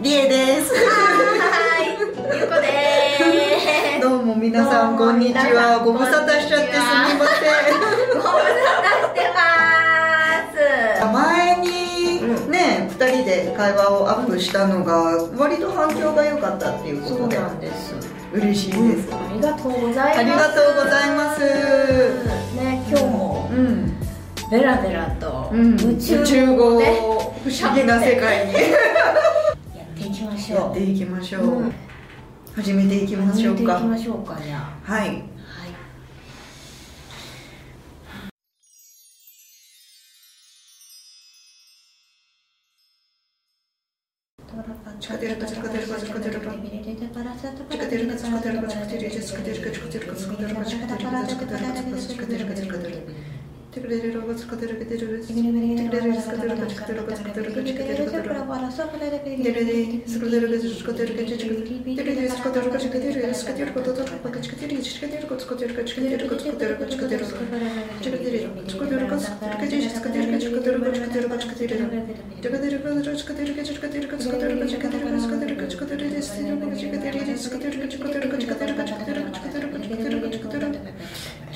りえです。はい、ゆうこです。どうも皆さんこんにちは。ご無沙汰しちゃってすみません。ご無沙汰してます。前にね、二、うん、人で会話をアップしたのが割と反響が良かったっていうことで。そうなんです。嬉しいです、うん、ありがとうございます。ありがとうございます。ね、今日も。うん。ベラベラと宇宙語で、不思議な世界にしょう。やっていきましょう、うん、始めていきましょうか。始めていきましょうかじゃあ。はい、はい、Tekrar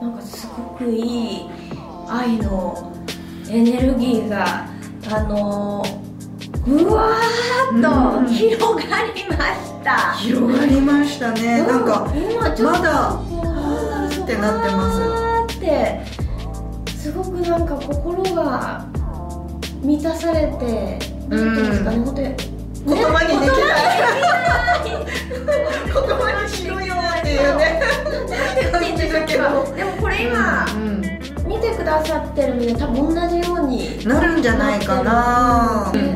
なんかすごくいい愛のエネルギーがあのうわーっと広がりました、広がりましたね。なんか今ちょっとまだって。なってます。ってすごくなんか心が満たされてなんていうんですかね、本当に言葉にできない。言葉にしろよっていうね。感じだけど。でもこれ今、うん見てくださってるみんな多分同じように。なるんじゃないかな。うい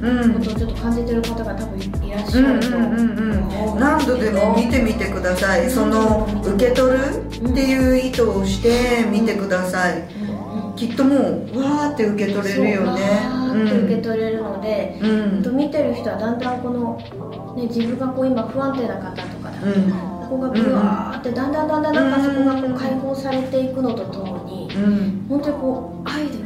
ことをちょっと感じてる方が多分いらっしゃるとんうんうん何度でも見てみてください。その受け取るっていう意図をして見てください。きっともうわーって受け取れるよね。わーって受け取れるので、うん。うんと見てる人はだんだんこの、ね、自分がこう今不安定な方とかだと、うん。ここがブワーってだんだんだんだんなんかそこがこう解放されていくのとともにうん。本当にこう愛で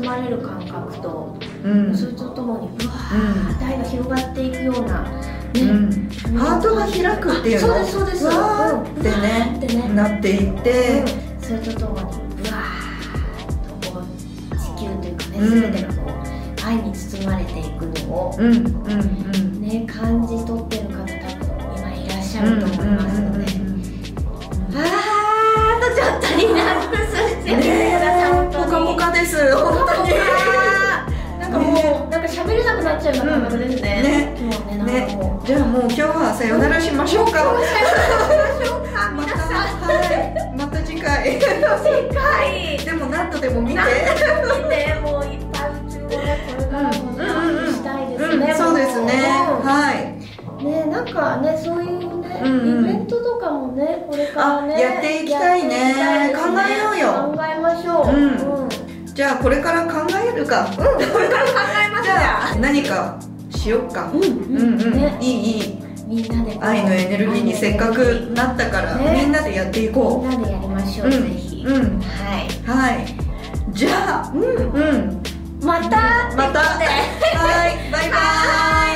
包まれる感覚と、うん。それとともにうわーって愛が広がっていくような、ねうん。ハートが開くっていうの？あそうですそうです。わーってうん。わーってねねなっていって。うん。それとともにうわーっとこう地球というかねうん。全てがこう愛に包まれていくのを、うんうんうん。ね感じ取ってる方多分今いらっしゃると思いますので、あーあとちょっとリラックスしてください、ねえポカポカですっちゃうような感覚で。すね,、ねねねじゃあもう今日はさよならしましょうか。またはいまた次回。世界でも何度でも見て。見てもういっぱい宇宙をねこれからもしたいですうんね、そうですね。はい。ねなんかねそういうね、イベントとかもねこれからねあやっていきたいね。考えようよ。考えましょう。うんじゃあこれから考えるか。うんこれから考えますじゃあ。何かしよっか。うんうんうん、ね、いいいい。みんなで愛のエネルギーにせっかくなったから、ね、みんなでやっていこう。みんなでやりましょう、うん、ぜひ、うん、はい。はい。じゃあうん。うん。またまた。はい。バイバイ。